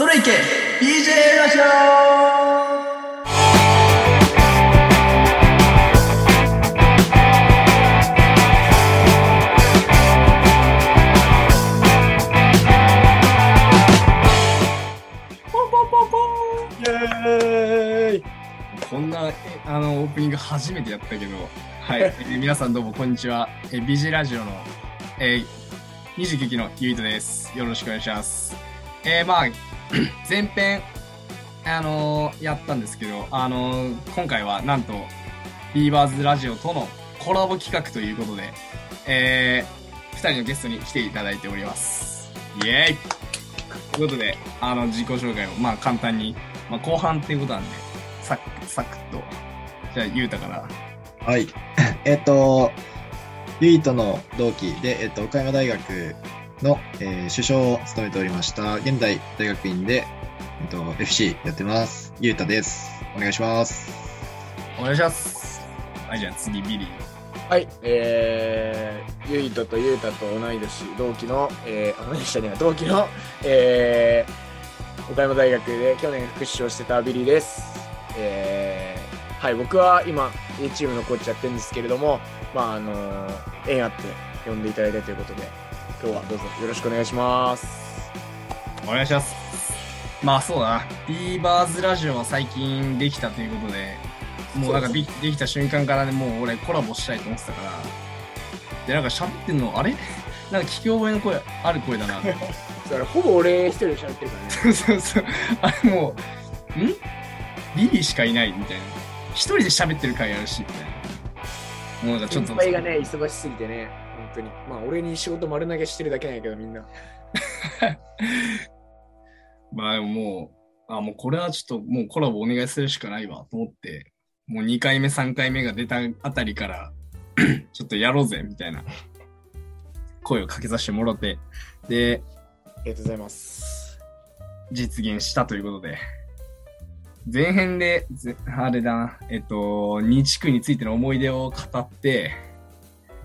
トレイケ BJ ラジオイェーイこんなえあのオープニング初めてやったけど、はい、えー皆さんどうもこんにちは。えー BJ ラジオの、えー、29期のゆいとです。よろしくお願いします。えー、まあ、前編、あのーやったんですけど、あのー今回はなんと、ビーバーズラジオとのコラボ企画ということで、えー、二人のゲストに来ていただいております。イエーイということで、あの、自己紹介を、まあ、簡単に、まあ、後半っていうことなんで、サク、サクと。じゃあ、ゆうたから。はい。えっと、ゆいとの同期で、えっと、岡山大学の、えー主将を務めておりました。現在、大学院で、えっと、FC やってます。ゆうたです。お願いします。お願いします。はい、じゃあ次、ビリー。はい、えー、ゆいととゆうたと同い年、同期の、えー、あ、同い年じゃね同期の、えー、岡山大学で去年副主将してたビリーです。えー、はい、僕は今、A チームのコーチやってるんですけれども、まあ、あのー、縁あって呼んでいただいたということで、今日はどうぞよろしくお願いします。お願いします。まあそうだな。ビーバーズラジオは最近できたということで、もうなんかできできた瞬間からね、もう俺コラボしたいと思ってたから。で、なんか喋ってんの、あれ？なんか聞き覚えの声、ある声だな。だから、ほぼ俺一人で喋ってるからね。そうそうそう。あれもう、ん？ビリーしかいないみたいな。一人で喋ってる回あるし、みたいな。もうなんかちょっと。先輩がね、忙しすぎてね、本当に。まあ、俺に仕事丸投げしてるだけなんやけど、みんな。まあでももう、あ、もうこれはちょっともうコラボお願いするしかないわと思って、もう2回目3回目が出たあたりから、ちょっとやろうぜみたいな声をかけさせてもらって、で、ありがとうございます。実現したということで、前編で、ぜあれだな、えっと、2地区についての思い出を語って、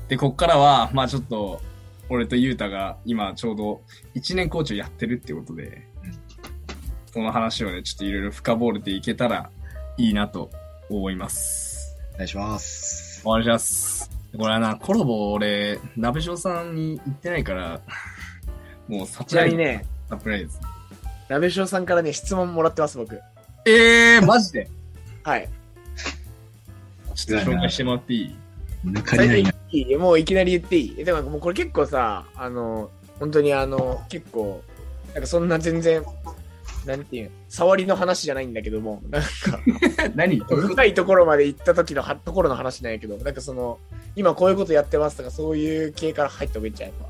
で、こっからは、まあちょっと、俺とゆうたが今ちょうど1年コーチをやってるってことで、その話をね、ちょっといろいろ深掘れていけたらいいなと思います。お願いします。お願いします。これはな、コラボ俺、鍋翔さんに言ってないから、もうサプライズ。ね、サプライズ。鍋翔さんからね、質問もらってます、僕。えー、マジで？はい。ちょっと紹介してもらっていい？抜かりないな。いい？もういきなり言っていい？でももうこれ結構さ、あの、本当にあの、結構、なんかそんな全然、なんていうの触りの話じゃないんだけども、なんか、何？深いところまで行った時のはところの話なんやけど、なんかその、今こういうことやってますとか、そういう系から入った方がいいんじゃないか。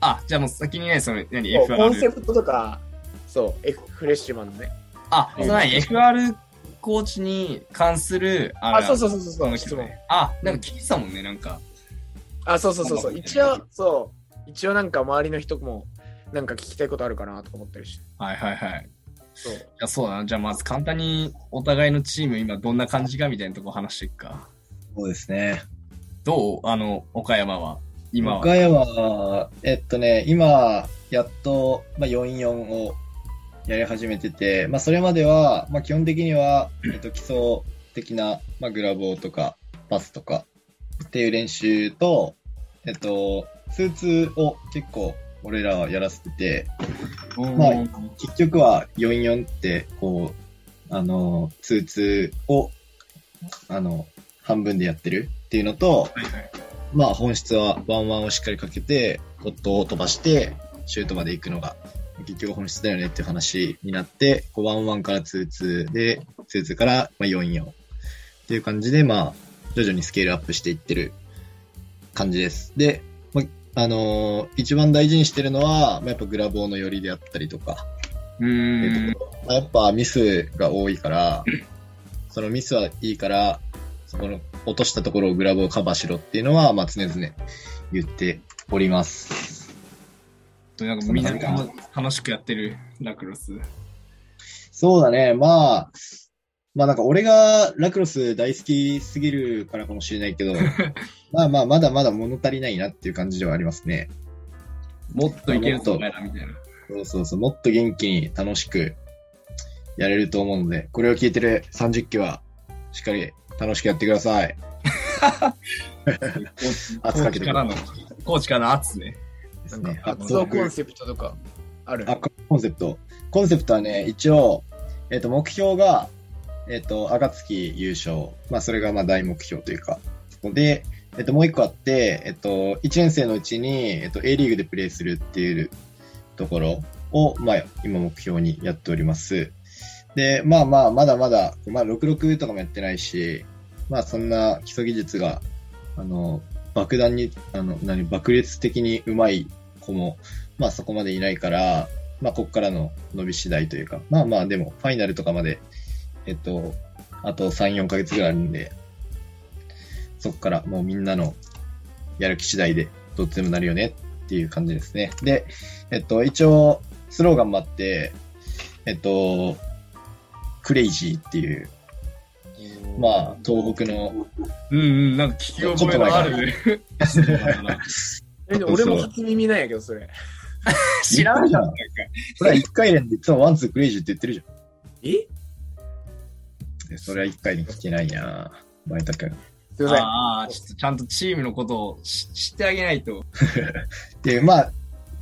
あ、じゃあもう先にね、その、何、そうコンセ FR。プトとか、そう、F フレッシュマンのね。あ、その何 ?FR コーチに関する、ああ、そうそうそうそう質問。ね。あ、なんか聞いてたもんね、なんか。あ、そうそうそうそう。そう一応、そう。一応なんか周りの人も、なんか聞きたいことあるかなとか思ったりして。はいはいはい。そう。いや、そうだな。じゃあまず簡単にお互いのチーム今どんな感じかみたいなとこ話していくか。そうですね。どう？あの、岡山は？今は。岡山は、えっとね、今、やっと、まあ、44をやり始めてて、まあ、それまでは、まあ、基本的には、えっと、基礎的な、まあ、グラボーとか、パスとかっていう練習と、えっと、スーツを結構、俺らはやらせてて、まあ結局は44って、こう、あの、スーツを、あの、半分でやってるっていうのと、はいはい。まあ本質はワンワンをしっかりかけて、ポットを飛ばして、シュートまで行くのが、結局本質だよねっていう話になって、こうワンワンからツーツーで、ツーツーからまあ44っていう感じで、まあ、徐々にスケールアップしていってる感じです。で、まあ、あのー一番大事にしてるのは、まあ、やっぱグラボーの寄りであったりとか、うーん。まあ、やっぱミスが多いから、そのミスはいいから、そこの落としたところをグラブをカバーしろっていうのは、まあ常々言っております。なんかみんな楽楽しくやってるラクロス。そうだね、まあ、まあなんか俺がラクロス大好きすぎるからかもしれないけど、まあまあまだまだ物足りないなっていう感じではありますね。もっといけるとお前らみたいな。そうそうそう、もっと元気に楽しくやれると思うので、これを聞いてる30期は、しっかり楽しくやってください。圧かけてくからの、コーチからの圧ね。なんねか、活動コンセプトとかある？あ、コンセプト。コンセプトはね、一応、えっ、と、目標が、えっ、と、暁優勝。まあ、それがまあ大目標というか、で、えっ、と、もう一個あって、えっ、と、1年生のうちに、えっ、と、A リーグでプレーするっていうところを、まあ、今目標にやっております。で、まあまあ、まだまだ、まあ、66とかもやってないし、まあ、そんな基礎技術が、あの、爆弾に、あの、何、爆裂的に上手い子も、まあそこまでいないから、まあここからの伸び次第というか、まあまあでもファイナルとかまで、えっと、あと3、4ヶ月ぐらいあるんで、そこからもうみんなのやる気次第でどっちでもなるよねっていう感じですね。で、えっと、一応スローガンもあって、えっと、クレイジーっていう、まあ東北の、うんうん、なんか聞き覚えのある。え俺も初耳なんやけど、それ。知らんじゃん。これは1回連でいつもワンツークレイジーって言ってるじゃん。え？でそれは一回に聞けないな前田君。すいません。ああ、ちょっとちゃんとチームのことを知知ってあげないと。で、まあ、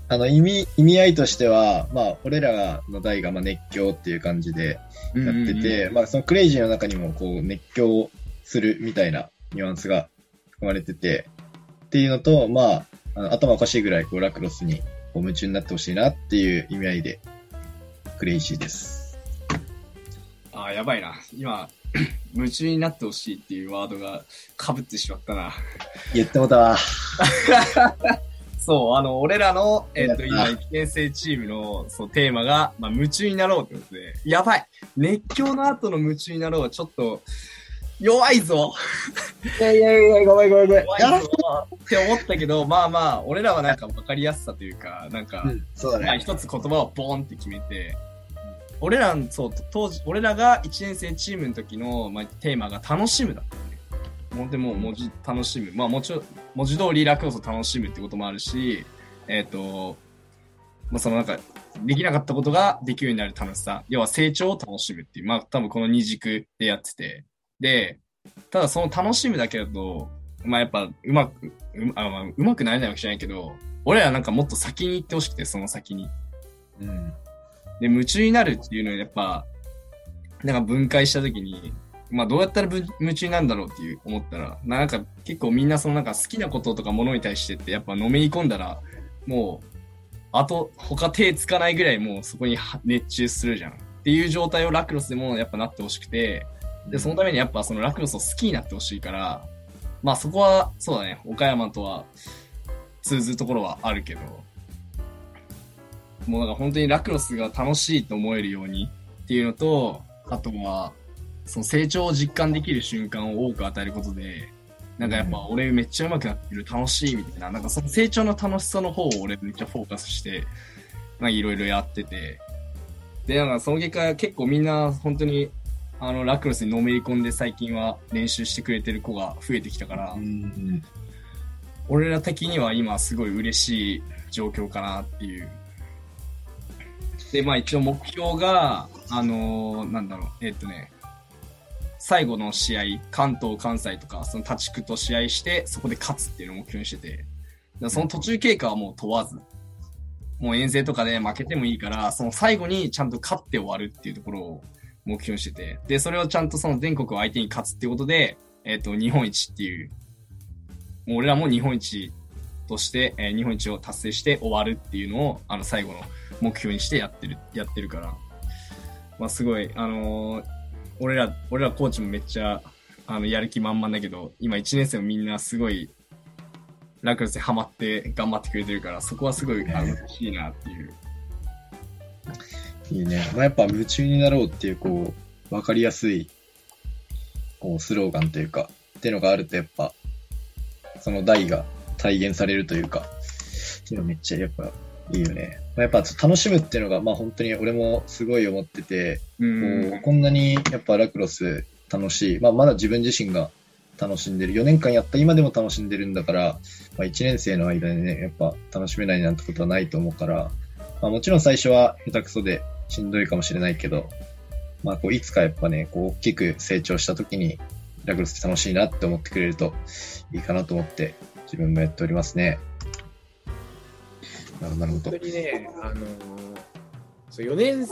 あの、意味、意味合いとしては、まあ、俺らの代が、まあ、熱狂っていう感じでやってて、まあ、そのクレイジーの中にも、こう、熱狂するみたいなニュアンスが含まれてて、っていうのと、まあ、あの頭おかしいぐらい、こう、ラクロスに、こう、夢中になってほしいなっていう意味合いで、クレイジーです。ああ、やばいな。今、夢中になってほしいっていうワードが被ってしまったな。言ってもたわ。そう、あの、俺らの、えっ、と、や今、1年生チームの、そう、テーマが、まあ、夢中になろうってことで、やばい熱狂の後の夢中になろうはちょっと、弱いぞいやいやいや、ごめんごめんごめん。弱いぞって思ったけど、まあまあ、俺らはなんか分かりやすさというか、なんか、うん、そうだまあ、ね。一つ言葉をボーンって決めて、俺らの、そう、当時、俺らが1年生チームの時の、まあ、テーマが楽しむだったよね。本当にもう文字楽しむ。まあもちろん、文字通りラクロスを楽しむってこともあるし、えっ、と、まあそのなんか、できなかったことができるようになる楽しさ。要は成長を楽しむっていう。まあ多分この二軸でやってて。で、ただその楽しむだけだと、まあやっぱうまく、うあまあ、うまくなれないわけじゃないけど、俺らなんかもっと先に行ってほしくて、その先に。うん。で、夢中になるっていうのをやっぱ、なんか分解したときに、まあどうやったらぶ夢中になるんだろうっていう思ったら、なんか結構みんなそのなんか好きなこととかものに対してってやっぱのめり込んだら、もう、あと他手つかないぐらいもうそこには熱中するじゃん。っていう状態をラクロスでもやっぱなってほしくて、で、そのためにやっぱそのラクロスを好きになってほしいから、まあそこは、そうだね、岡山とは通ずるところはあるけど、もうなんか本当にラクロスが楽しいと思えるようにっていうのと、あとは、その成長を実感できる瞬間を多く与えることで、なんかやっぱ俺めっちゃ上手くなってる、楽しいみたいな、なんかその成長の楽しさの方を俺めっちゃフォーカスして、まあいろいろやってて、で、なんかその結果結構みんな本当にあのラクロスにのめり込んで最近は練習してくれてる子が増えてきたから、うん。俺ら的には今すごい嬉しい状況かなっていう。で、まあ一応目標が、あのーなんだろう、えっとね、最後の試合、関東、関西とか、その他地区と試合して、そこで勝つっていうのを目標にしてて、その途中経過はもう問わず、もう遠征とかで負けてもいいから、その最後にちゃんと勝って終わるっていうところを目標にしてて、で、それをちゃんとその全国を相手に勝つっていうことで、えっ、と、日本一っていう、もう俺らも日本一として、えー日本一を達成して終わるっていうのを、あの、最後の目標にしてやってる、やってるから、まあ、すごい、あのー俺ら、俺らコーチもめっちゃ、あの、やる気満々だけど、今1年生もみんなすごい、ラクロスにハマって頑張ってくれてるから、そこはすごい、あの、嬉しいなっていう。いいね。まあ、やっぱ夢中になろうっていう、こう、わかりやすい、こう、スローガンというか、っていうのがあると、やっぱ、その代が体現されるというか、っていうのめっちゃやっぱいいよね。まあ、やっぱ楽しむっていうのが、まあ本当に俺もすごい思ってて、うんこうこんなにやっぱラクロス楽しい。まあまだ自分自身が楽しんでる。4年間やった今でも楽しんでるんだから、まあ1年生の間でね、やっぱ楽しめないなんてことはないと思うから、まあ、もちろん最初は下手くそでしんどいかもしれないけど、まあ、こういつかやっぱね、こう大きく成長した時に、ラクロスって楽しいなって思ってくれるといいかなと思って、自分もやっておりますね。なるほど本当。にね、あのーそう4年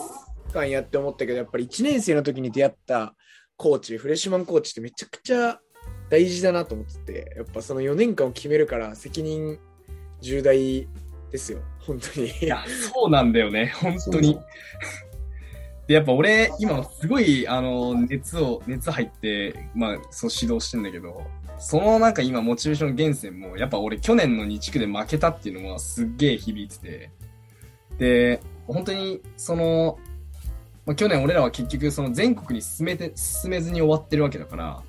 間やって思ったけど、やっぱり1年生の時に出会ったコーチ、フレッシュマンコーチってめちゃくちゃ大事だなと思ってて、やっぱその4年間を決めるから責任重大ですよ、本当に。いや、そうなんだよね、本当に。で、やっぱ俺、今すごい、あの、熱を、熱入って、まあ、そう指導してんだけど、そのなんか今、モチベーション源泉も、やっぱ俺、去年の2地区で負けたっていうのはすっげえ響いてて、で、本当に、その、まあ、去年俺らは結局、その全国に進めて、進めずに終わってるわけだから、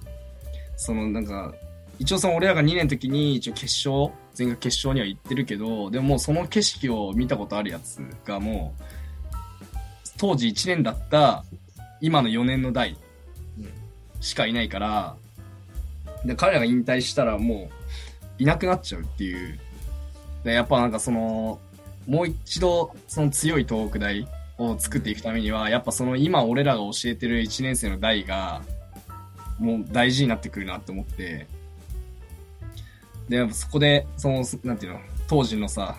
そのなんか、一応その俺らが2年の時に一応決勝、全国決勝には行ってるけど、でももうその景色を見たことあるやつがもう、当時1年だった今の4年の代しかいないから、で彼らが引退したらもういなくなっちゃうっていう。でやっぱなんかその、もう一度その強い東北大を作っていくためには、やっぱその今俺らが教えてる1年生の代が、もう大事になってくるなって思って、で、やっぱそこで、その、なんていうの、当時のさ、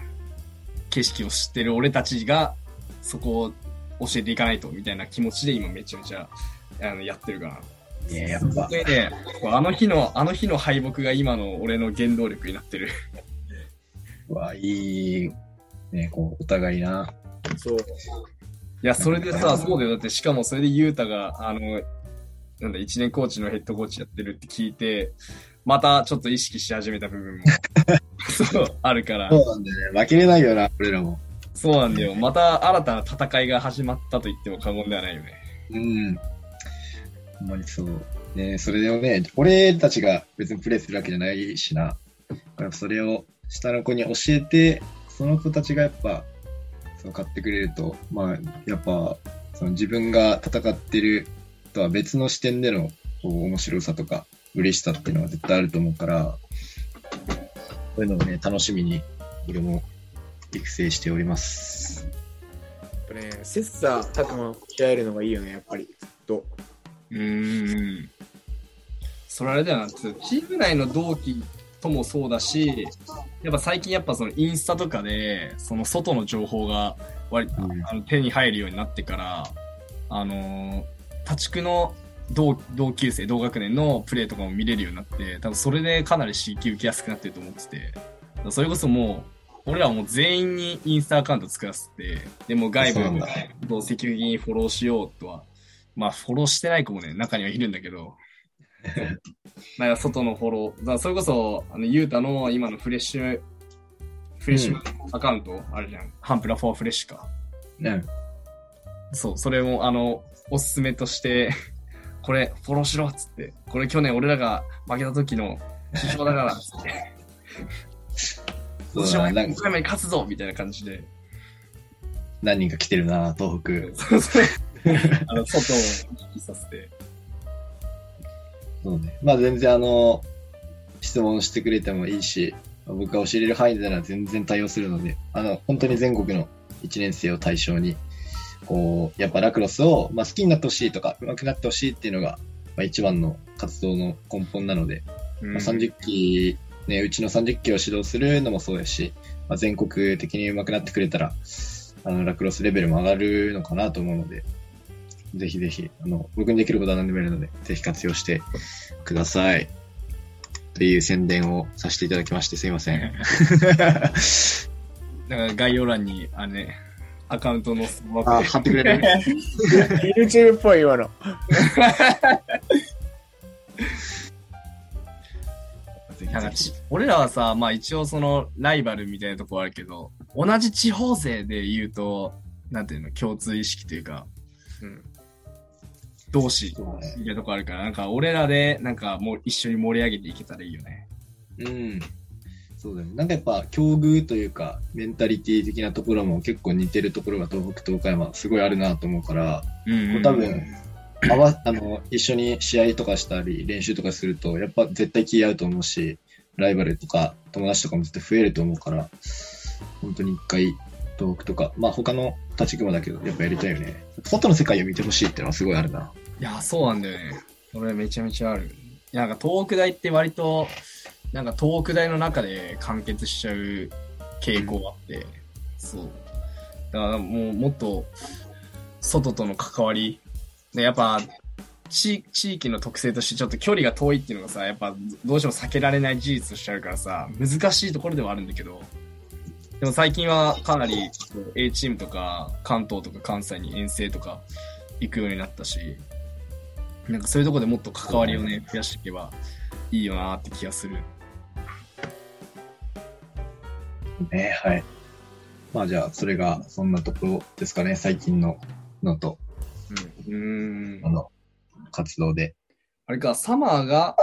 景色を知ってる俺たちが、そこを教えていかないと、みたいな気持ちで今めちゃめちゃ、あの、やってるから。ねやっぱ、でね、あの日の、あの日の敗北が今の俺の原動力になってる。うわ、いい、ね、こう、お互いな。そう。いや、それでさ、そうだよ。だって、しかもそれでユータが、あの、なんだ、一年コーチのヘッドコーチやってるって聞いて、またちょっと意識し始めた部分も、そう、あるからそ。うなんだよね。負けれないよな、俺らも。そうなんだよ。また新たな戦いが始まったと言っても過言ではないよね。うん。ほんまにそう。ねそれでもね、俺たちが別にプレイするわけじゃないしな。それを下の子に教えて、その子たちがやっぱ、そう買ってくれると、まあ、やっぱ、その自分が戦ってるとは別の視点での面白さとか嬉しさっていうのは絶対あると思うから、そういうのをね、楽しみに俺も育成しております。やっぱね、切磋琢磨し合えるのがいいよね、やっぱり。ずっと。うーん。それあれだよな、チーム内の同期ともそうだし、やっぱ最近やっぱそのインスタとかで、その外の情報が割、うんあの手に入るようになってから、あのー、他地区の同同級生、同学年のプレーとかも見れるようになって、多分それでかなり刺激受けやすくなってると思ってて、それこそもう、俺らはもう全員にインスタアカウント作らせて、でも外部と積極的にフォローしようとは、まあフォローしてない子もね、中にはいるんだけど、なんか外のフォロー、だそれこそ、あの、ゆうたの今のフレッシュ、フレッシュアカウントあるじゃん。ハンプラフォーフレッシュか。ね。そう、それも、あの、おすすめとして、これ、フォローしろっつって、これ去年俺らが負けた時の首相だからっつって、今年もそうだな、なんか岡山に勝つぞみたいな感じで、何人か来てるな、東北。そうそう あの、外を行きさせて。そうね。まあ全然あの、質問してくれてもいいし、僕が教えれる範囲でなら全然対応するので、あの、本当に全国の1年生を対象に、こう、やっぱラクロスを、まあ、好きになってほしいとか、上手くなってほしいっていうのが、まあ、一番の活動の根本なので、うんまあ、30期、ね、うちの30期を指導するのもそうですし、まあ、全国的に上手くなってくれたら、あの、ラクロスレベルも上がるのかなと思うので、ぜひぜひ、あの、僕にできることは何でもやるので、ぜひ活用してください。という宣伝をさせていただきましてすいません。だから概要欄に、あれね、アカウントのスマあ、貼ってくれる YouTube っぽい今の。俺らはさ、まあ一応そのライバルみたいなとこあるけど、同じ地方勢で言うと、なんていうの、共通意識というか、うん。同士そうねみたいなとこあるから、なんか俺らでなんかもう一緒に盛り上げていけたらいいよね。うん。そうだよね。なんかやっぱ、境遇というか、メンタリティ的なところも結構似てるところが東北と岡山すごいあるなと思うから、うん多分、あわあの一緒に試合とかしたり練習とかするとやっぱ絶対気合うと思うしライバルとか友達とかも絶対増えると思うから本当に一回トークとか、まあ他の立ち雲だけど、やっぱやりたいよね。外の世界を見てほしいっていうのはすごいあるな。いや、そうなんだよね。俺めちゃめちゃある。なんか東北大って割と、なんか東北大の中で完結しちゃう傾向があって、そう。だからもうもっと、外との関わり。で、やっぱ、地地域の特性としてちょっと距離が遠いっていうのがさ、やっぱどうしても避けられない事実としてあるからさ、難しいところではあるんだけど、でも最近はかなり A チームとか関東とか関西に遠征とか行くようになったし、なんかそういうところでもっと関わりをね、増やしていけばいいよなって気がする。ね、はい。まあじゃあ、それが、そんなところですかね、最近ののと、うん。うーんあ。の、活動で。あれか、サマーが、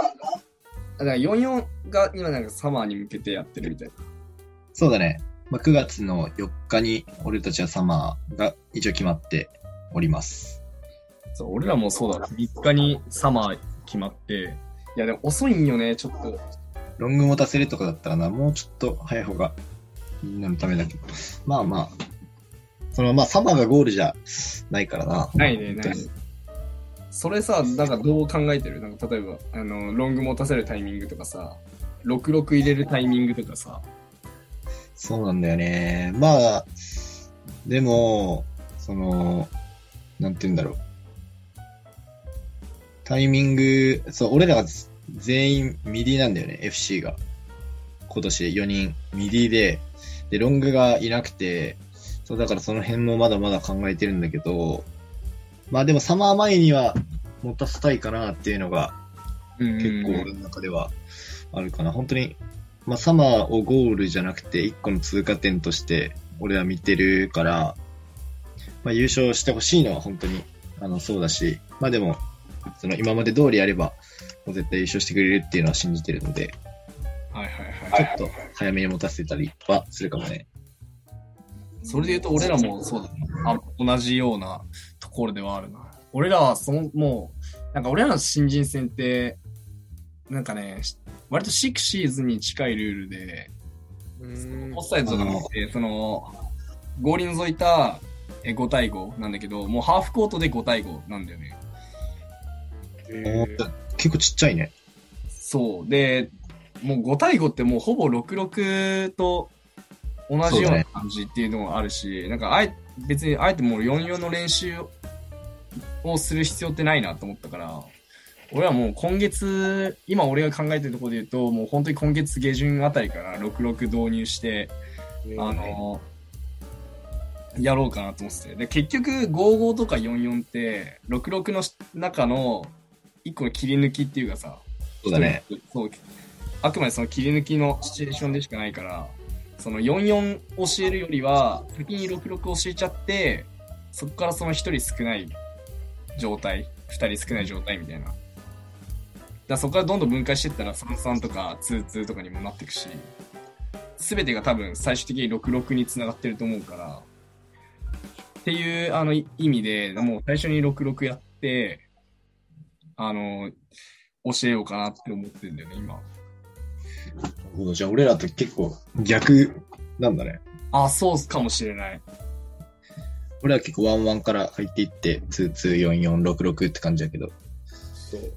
から44が今なんかサマーに向けてやってるみたいな。そうだね。まあ、9月の4日に、俺たちはサマーが一応決まっております。そう、俺らもそうだ、3日にサマー決まって、いやでも遅いんよね、ちょっと。ロング持たせるとかだったらな、もうちょっと早い方がみんなのためだけど。まあまあ、そのまあサマーがゴールじゃないからな。ないね、ないね。それさ、なんかどう考えてる？なんか例えば、あの、ロング持たせるタイミングとかさ、66入れるタイミングとかさ、そうなんだよね。まあ、でも、その、なんて言うんだろう。タイミング、そう、俺らが全員ミディなんだよね、FC が。今年4人ミディで、で、ロングがいなくて、そう、だからその辺もまだまだ考えてるんだけど、まあでもサマー前には持たせたいかなっていうのが結構俺の中ではあるかな。本当に、まあ、サマーをゴールじゃなくて、一個の通過点として、俺は見てるから、まあ、優勝してほしいのは本当に、あの、そうだし、まあでも、その今まで通りやれば、もう絶対優勝してくれるっていうのは信じてるので、はいはいはい。ちょっと早めに持たせたりはするかもね。それで言うと俺らもそうだね。あ同じようなところではあるな。俺らはその、もう、なんか俺らの新人戦って、なんかね、し割とシックシーズンに近いルールで、オフサイドとかなくて、その、ゴール除いたえ5対5なんだけど、もうハーフコートで5対5なんだよね。えー結構ちっちゃいね。そう。で、もう5対5ってもうほぼ66と同じような感じっていうのがあるし、なんかあえ、別にあえてもう44の練習をする必要ってないなと思ったから、俺はもう今月、今俺が考えてるところで言うと、もう本当に今月下旬あたりから66導入して、あの、やろうかなと思ってて。で、結局、55とか44って、66の中の一個の切り抜きっていうかさ、そうだね。そう。あくまでその切り抜きのシチュエーションでしかないから、その44教えるよりは、先に66教えちゃって、そこからその1人少ない状態、2人少ない状態みたいな。だそこからどんどん分解していったら33とか22とかにもなっていくし、すべてが多分最終的に66につながってると思うから、っていうあの意味で、もう最初に66やって、あの、教えようかなって思ってるんだよね、今。なるほどじゃあ俺らと結構逆なんだね。あ、そうかもしれない。俺は結構ワンワンから入っていって、224466って感じだけど。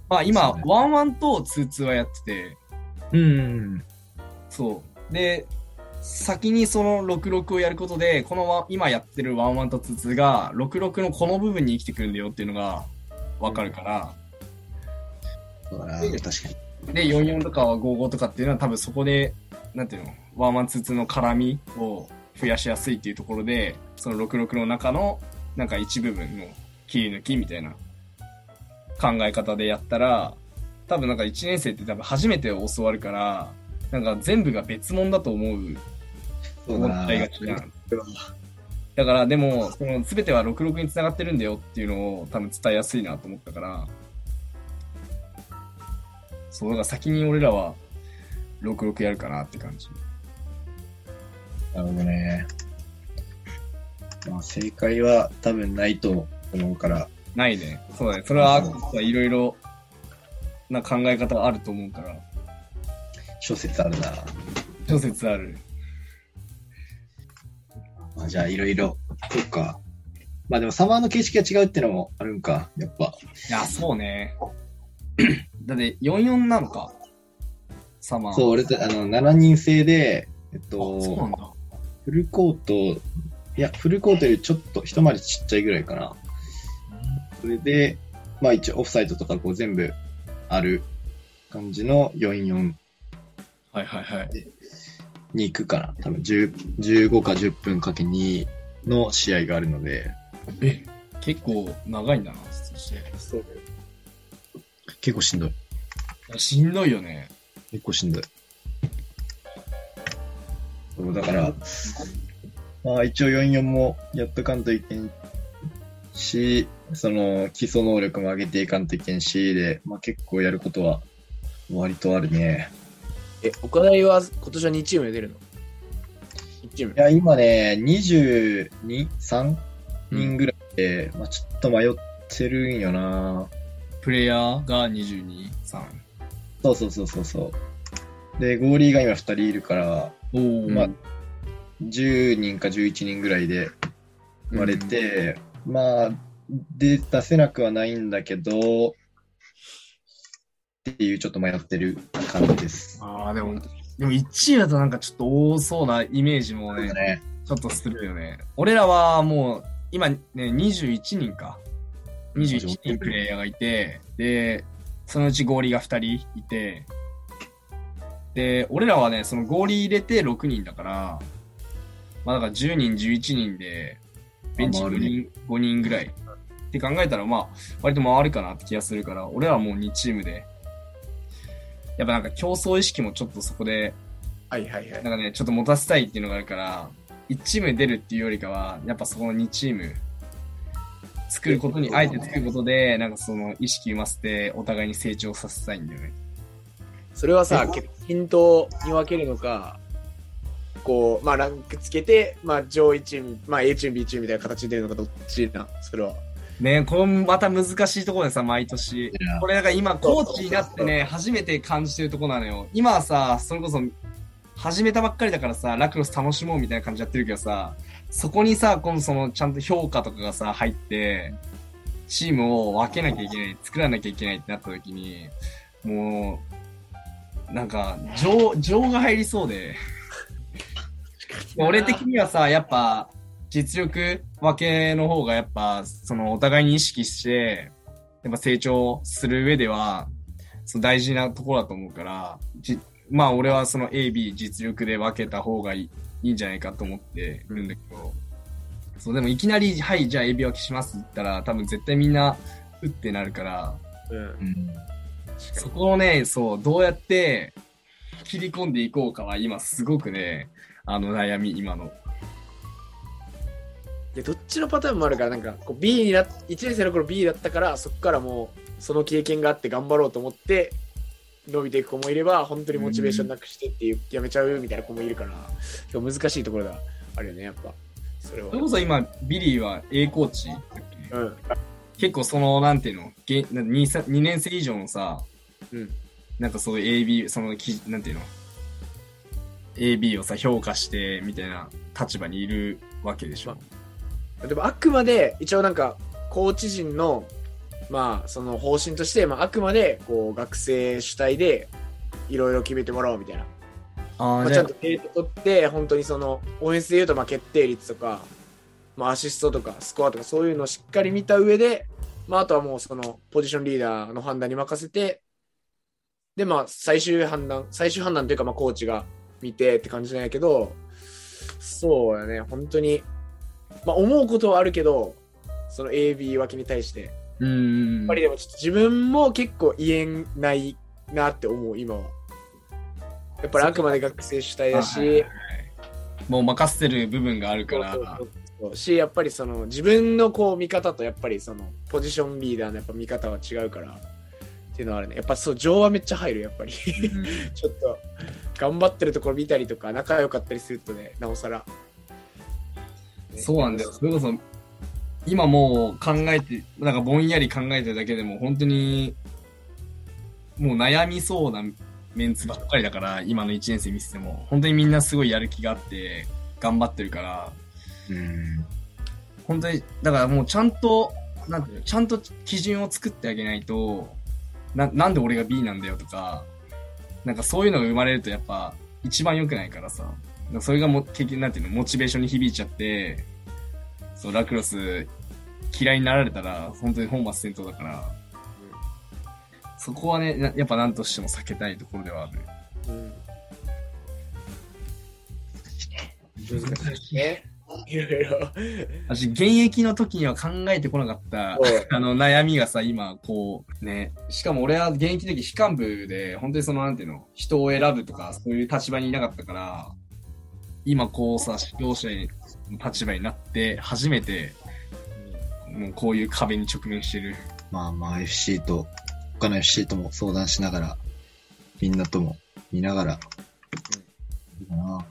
まあ今、ワンワンとツーツーはやってて、うん。そう。で、先にその66をやることで、この今やってるワンワンとツーツーが、66のこの部分に生きてくるんだよっていうのがわかるから、そうだな、で確かに。で、44とかは55とかっていうのは多分そこで、なんていうの、ワンワンツーツーの絡みを増やしやすいっていうところで、その66の中のなんか一部分の切り抜きみたいな考え方でやったら、多分なんか1年生って多分初めて教わるから、なんか全部が別物だと思う、思。ったりがちじゃん。だからでも、その全ては66につながってるんだよっていうのを多分伝えやすいなと思ったから、そう、だから先に俺らは66やるかなって感じ。なるほどね。まあ、正解は多分ないと思うから、ないね。そうだね。それはいろいろな考え方があると思うから、諸説あるな。諸説ある。まあ、じゃあいろいろ、そっか。まあでもサマーの形式が違うってのもあるんか、やっぱ。いや、そうね。だって44なのか？サマー。そう、俺たあの、7人制で、えっあそうなんと、だ。フルコート、いや、フルコートよりちょっと一回りちっちゃいぐらいかな。それで、まあ一応オフサイドとかこう全部ある感じの44はいはいはい。に行くかな。多分10 15か10分かけ2の試合があるので、え、結構長いんだな、そして。そう結構しんどい。しんどいよね。結構しんどい。そう、だから、まあ一応44もやっとかんといけんし、その基礎能力も上げていかんといけんし、で、まあ結構やることは割とあるね。え、岡大は今年は2チームで出るの ?1 チームい。や、今ね、22、3人ぐらいで、まあちょっと迷ってるんよなプレイヤーが22、3。そうそうそうそうそう。で、ゴーリーが今2人いるから、おお。まあ、10人か11人ぐらいで割れて、まあ、で、出せなくはないんだけど、っていうちょっと迷ってる感じです。ああ、でも、でも1位だとなんかちょっと多そうなイメージもね、ね。ちょっとするよね。俺らはもう、今ね、21人か。21人プレイヤーがいて、で、そのうちゴーリーが2人いて、で、俺らはね、そのゴーリー入れて6人だから、まあだから10人、11人で、ベンチあ5人、5人ぐらい。って考えたら、まあ、割と回るかなって気がするから、俺らはもう2チームで、やっぱなんか競争意識もちょっとそこではいはいはい。なんかね、ちょっと持たせたいっていうのがあるから、1チーム出るっていうよりかは、やっぱそこの2チーム作ることに、あえて作ることで、なんかその意識をませて、お互いに成長させたいんだよね。それはさ、結構均等に分けるのか、こう、まあランクつけて、まあ上位チーム、まあ A チーム、B チームみたいな形で出るのかどっちな、それは。ねこれもまた難しいところでさ、毎年。これなんか今、コーチになってね、初めて感じてるところなのよ。今はさ、それこそ、始めたばっかりだからさ、ラクロス楽しもうみたいな感じやってるけどさ、そこにさ、今度その、ちゃんと評価とかがさ、入って、チームを分けなきゃいけない、作らなきゃいけないってなった時に、もう、なんか、情、情が入りそうで、俺的にはさ、やっぱ、実力分けの方がやっぱ、そのお互いに意識して、やっぱ成長する上では、その大事なところだと思うから、じまあ俺はその A、B 実力で分けた方がいいいいんじゃないかと思ってるんだけど、そうでもいきなり、はい、じゃあ A、B 分けしますって言ったら、多分絶対みんな、うってなるから、うん。うん。そこをね、そう、どうやって切り込んでいこうかは今すごくね、あの悩み、今の。で、どっちのパターンもあるから、なんか、こう B になっ、1年生の頃 B だったから、そこからもう、その経験があって頑張ろうと思って、伸びていく子もいれば、本当にモチベーションなくしてっていう、やめちゃうみたいな子もいるから、難しいところがあるよね、やっぱ。それはそれ。こそ今、ビリーは A コーチだっけ？うん。結構その、なんていうの、げ 2, さ2年生以上のさ、うん。なんかそういう AB、そのき、なんていうの、AB をさ、評価して、みたいな立場にいるわけでしょ？でもあくまで一応なんかコーチ陣のまあその方針として、まあ、あくまでこう学生主体でいろいろ決めてもらおうみたいな、あまあ、ちゃんとデータ取って本当にそのオフェンスでいうとまあ決定率とか、まあ、アシストとかスコアとかそういうのをしっかり見た上で、まあ、あとはもうそのポジションリーダーの判断に任せてでまあ最終判断最終判断というかまあコーチが見てって感じなんやけどそうやね。本当にまあ思うことはあるけどその AB 分けに対してうーん。やっぱりでもちょっと自分も結構言えないなって思う今は。やっぱりあくまで学生主体だし、はいはいはいもう任せてる部分があるから。そうそうしやっぱりその自分のこう見方とやっぱりそのポジションリーダーのやっぱ見方は違うから。っていうのはあるね。やっぱそう情はめっちゃ入るやっぱり。うん。ちょっと頑張ってるところ見たりとか仲良かったりするとねなおさら、ね。そうなんだよ。それこそ、今もう考えて、なんかぼんやり考えてるだけでも、本当に、もう悩みそうなメンツばっかりだから、今の1年生見せても、本当にみんなすごいやる気があって、頑張ってるから、うん。本当に、だからもうちゃんと、なんていうの、ちゃんと基準を作ってあげないと、な、なんで俺が B なんだよとか、なんかそういうのが生まれるとやっぱ一番良くないからさ。それがも、結局なんていうの、モチベーションに響いちゃって、そう、ラクロス嫌いになられたら、本当に本末転倒だから、そこはね、なやっぱ何としても避けたいところではある。うん。難しいね。いろいろ。私、現役の時には考えてこなかった、あの、悩みがさ、今、こう、ね。しかも俺は現役の時、非幹部で、本当にその、なんていうの、人を選ぶとか、そういう立場にいなかったから、今、こうさ、指導者の立場になって、初めて、もうこういう壁に直面してる。まあまあ FC と、他の FC とも相談しながら、みんなとも見ながら、いいかな。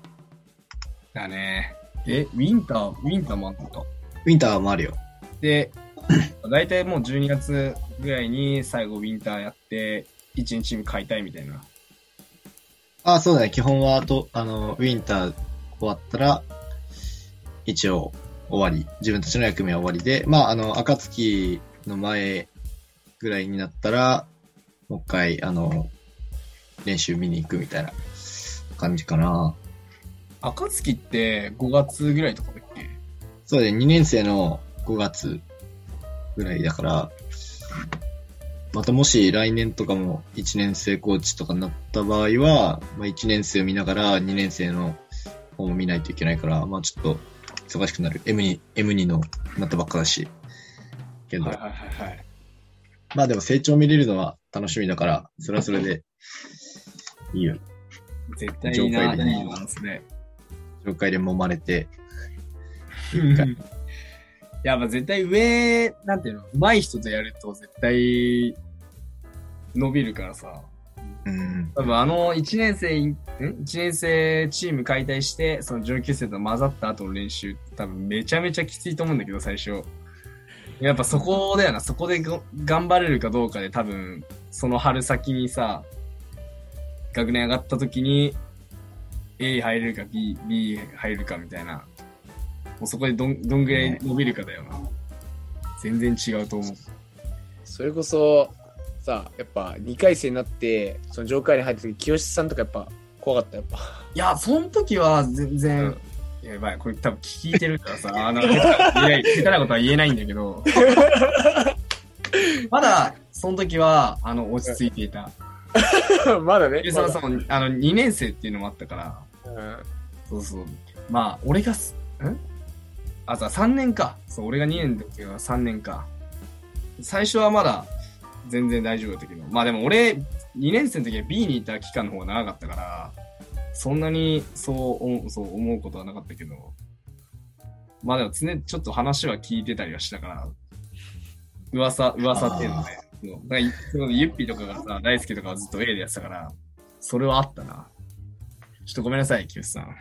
だね。え、ウィンター、ウィンターもあったか？ウィンターもあるよ。で、大体もう12月ぐらいに最後ウィンターやって、1チーム買いたいみたいな。あ、そうだね。基本は、あと、あの、ウィンター終わったら、一応終わり。自分たちの役目は終わりで、まあ、あの、暁の前ぐらいになったら、もう一回、あの、練習見に行くみたいな感じかな。暁って5月ぐらいとかだっけ？そうだね。2年生の5月ぐらいだから、またもし来年とかも1年生コーチとかになった場合は、まあ、1年生を見ながら2年生の方も見ないといけないから、まあちょっと忙しくなる。M2、M2 のなったばっかだし。けど、はいはいはいはい。まあでも成長見れるのは楽しみだから、それはそれでいいよ。絶対いいな、いいな、それ。紹介で揉まれて、やっぱ絶対上、なんていうの、上手い人とやると絶対伸びるからさ。うん。多分あの1年生、ん ?1 年生チーム解体して、その上級生と混ざった後の練習、多分めちゃめちゃきついと思うんだけど、最初。やっぱそこだよな、そこでご頑張れるかどうかで多分、その春先にさ、学年上がった時に、A 入れるか B、B 入れるかみたいな。もうそこでどん、どんぐらい伸びるかだよな。全然違うと思う。それこそ、さ、やっぱ2回生になって、その上階に入った時、清さんとかやっぱ怖かった、やっぱ。いや、その時は全然、うんやばい、これ多分聞いてるからさ、あの、下手 なことは言えないんだけど、まだ、その時は、あの、落ち着いていた。まだね。あの、2年生っていうのもあったから、うんそうそう。まあ、俺がす、んあ、さ、3年か。そう、俺が2年の時は3年か。最初はまだ、全然大丈夫だったけど、まあでも俺、2年生の時は B にいた期間の方が長かったから、そんなにそう思うそう思うことはなかったけど、まあでも常ちょっと話は聞いてたりはしたから、噂、噂っていうのね。そうだからそのユッピーとかがさ、大輔とかはずっと A でやってたから、それはあったな。ちょっとごめんなさい、キュウスさん。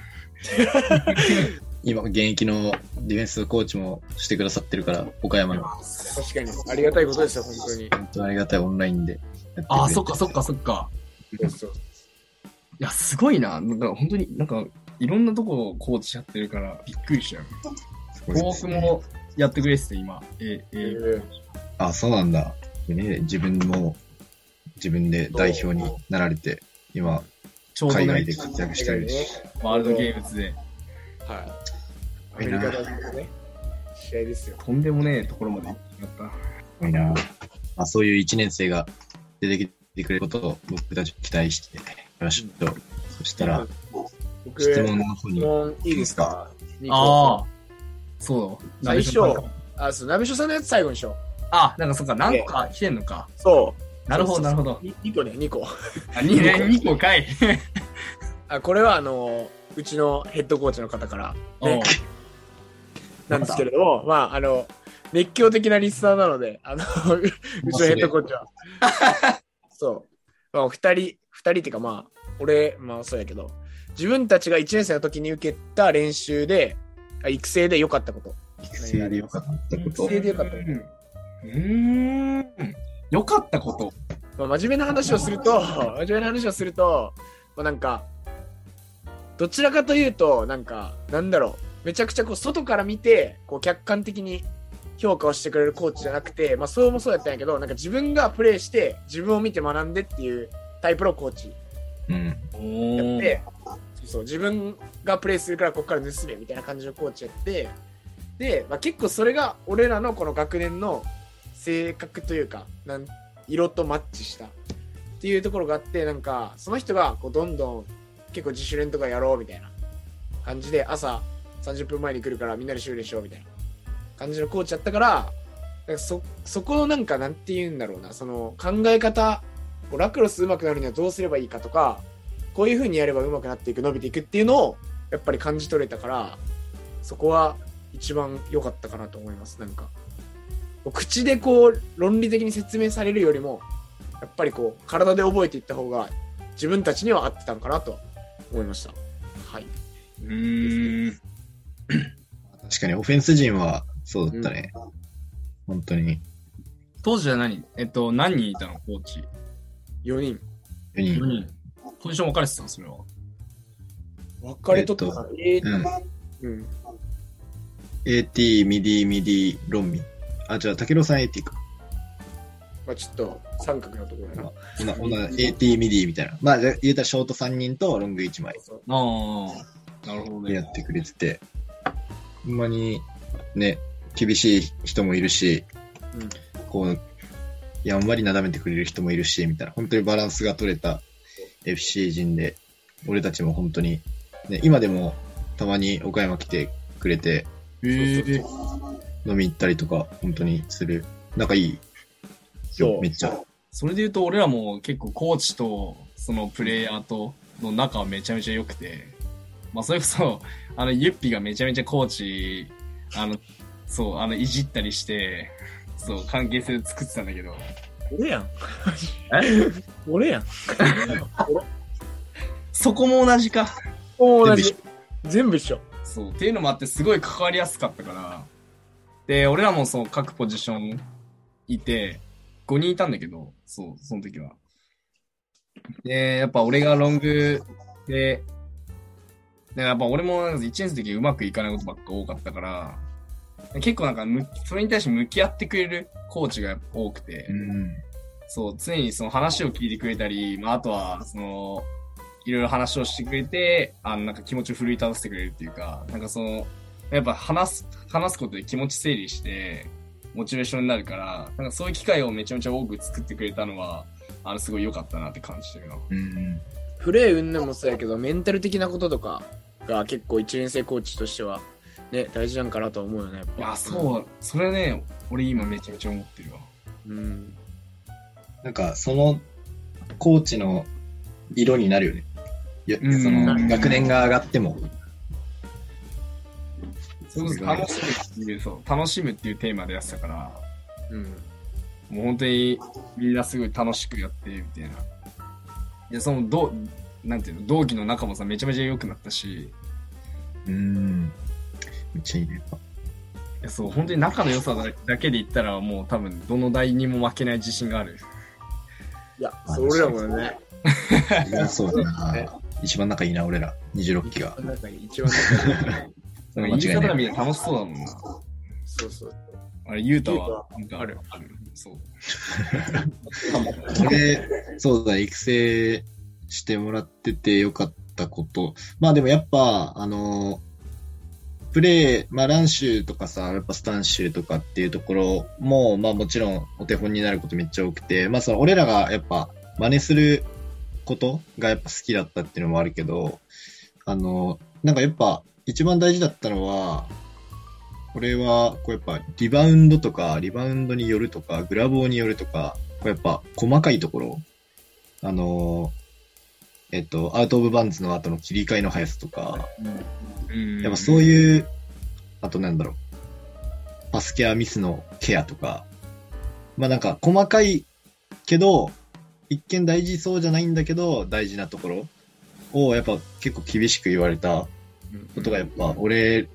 今、現役のディフェンスコーチもしてくださってるから、岡山の。確かに。ありがたいことですよ、本当に。本当にありがたいオンラインでやってくれて。あ、そっかそっかそっか。いや、すごいな。なんか本当になんか、いろんなとこをコーチやってるから、びっくりしちゃう。すごいですね東北もやってくれてて、今。え、え、えーあ、そうなんだ。ね、自分も、自分で代表になられて、今、海外で活躍してるし。ワールドゲームズで、はい。アメリカ大のね、試合ですよ。とんでもねえところまで行ってしまった。いな。まあ、そういう1年生が出てきてくれることを僕たち期待して、よろしくと。そしたら、僕、質質問の方に。問いいですかああ。そうだ。最初あ、そう、鍋所さんのやつ最後にしよあ、なんかそっか、何個か来てんのか。う。そう。なるほど、なるほど。2個ね、2個。あ、2年2個かい。あ、これはあの、うちのヘッドコーチの方から、ねおう、なんですけれども、まあ、あの、熱狂的なリスナーなので、あの、ううちのヘッドコーチは。そう。まあ、二人、二人っていうかまあ、俺、まあそうやけど、自分たちが1年生の時に受けた練習で、あ育成で良かったこと。育成でよかったこと育。成で良かったこと。うん。うーん。よかったこと。まあ、真面目な話をすると、真面目な話をすると、まあ、なんか、どちらかというと、なんか、なんだろめちゃくちゃこう外から見て、こう客観的に評価をしてくれるコーチじゃなくて、まあそうもそうやったんやけど、なんか自分がプレイして、自分を見て学んでっていうタイプのコーチ。やって、そうそう、自分がプレイするからここから盗めみたいな感じのコーチやって、で、まあ、結構それが俺らのこの学年の性格というか、なん色とマッチした。っていうところがあって、なんか、その人がこうどんどん結構自主練とかやろうみたいな感じで、朝30分前に来るからみんなで修練しようみたいな感じのコーチやったから、そ、そこのなんかなんて言うんだろうな、その考え方、ラクロス上手くなるにはどうすればいいかとか、こういう風にやれば上手くなっていく、伸びていくっていうのを、やっぱり感じ取れたから、そこは一番良かったかなと思います。なんか、口でこう、論理的に説明されるよりも、やっぱりこう、体で覚えていった方が、自分たちには合ってたのかなと思いました。はい。うーん。確かにオフェンス陣はそうだったね。本当に。当時は何？えっと、何人いたの？コーチ。4人。4人。4人。ポジション分かれてたの？それは。分かれとったかえーうん。うん。AT、ミディ、ミディ、ロンミ。あ、じゃあ、竹郎さん AT か。まあちょっと、三角のところやな。おな、おな、AT、ミディみたいな。まあ、じゃあ言うたらショート3人とロング1枚そうああ。なるほどね。でやってくれてて。ほんまに、ね、厳しい人もいるし、うんこう、やんわりなだめてくれる人もいるし、みたいな。本当にバランスが取れた FC 陣で、俺たちも本当に、ね、今でもたまに岡山来てくれて、へえ。飲み行ったりとか、本当にする。仲いいよ、めっちゃ。それで言うと、俺らも結構コーチと、そのプレイヤーとの仲はめちゃめちゃ良くて、まあそれこそ、あの、ユッピがめちゃめちゃコーチ、あの、そう、あの、いじったりして、そう、関係性作ってたんだけど、俺やん。え？俺やん。そこも同じか。同じ。全部一緒。そう、っていうのもあってすごい関わりやすかったから、で、俺らもそう、各ポジションいて、5人いたんだけど、そう、その時は。で、やっぱ俺がロングで、でやっぱ俺も1年生の時うまくいかないことばっか多かったから、結構なんかむ、それに対して向き合ってくれるコーチが多くて、うん。そう、常にその話を聞いてくれたり、まあ、あとは、その、いろいろ話をしてくれて、あの、なんか気持ちを奮い立たせてくれるっていうか、なんかその、やっぱ話す、話すことで気持ち整理して、モチベーションになるから、なんかそういう機会をめちゃめちゃ多く作ってくれたのは、あの、すごい良かったなって感じてるな。うん。プレー云々もそうやけど、メンタル的なこととかが結構一年生コーチとしては、ね、大事なんかなとは思うよね、やっぱ。いや、そう、それね、俺今めちゃめちゃ思ってるわ。うん。なんか、その、コーチの色になるよね。その、学年が上がっても。楽しむっていう、そう、楽しむっていうテーマでやってたから、うん。もう本当にみんなすごい楽しくやってみたいな。いや、その、どう、なんていうの、同期の仲もさ、めちゃめちゃ良くなったし、いうん。めっちゃいいね。や、そう、本当に仲の良さだだけで言ったら、もう多分、どの代にも負けない自信がある。いや、それ俺らもね、いやそうだな。一番仲いいな、俺ら。26期が。なんか一番仲いいそれ言い方が。みんな楽しそうだもんな。そうそう。あれ、ゆうたは、たなんかある。そう。俺、そうだ、育成してもらっててよかったこと。まあでもやっぱ、あの、プレイ、まあランシュとかさ、やっぱスタンシューとかっていうところも、まあもちろんお手本になることめっちゃ多くて、まあその俺らがやっぱ真似することがやっぱ好きだったっていうのもあるけど、あの、なんかやっぱ一番大事だったのは、これは、こうやっぱリバウンドとか、リバウンドによるとか、グラボーによるとか、こうやっぱ細かいところ、あのえっと、アウトオブバンズの後の切り替えの速さとか、うん。やっぱそういう、あとなんだろう、パスケアミスのケアとか、まあなんか細かいけど、一見大事そうじゃないんだけど、大事なところをやっぱ結構厳しく言われたことがやっぱ俺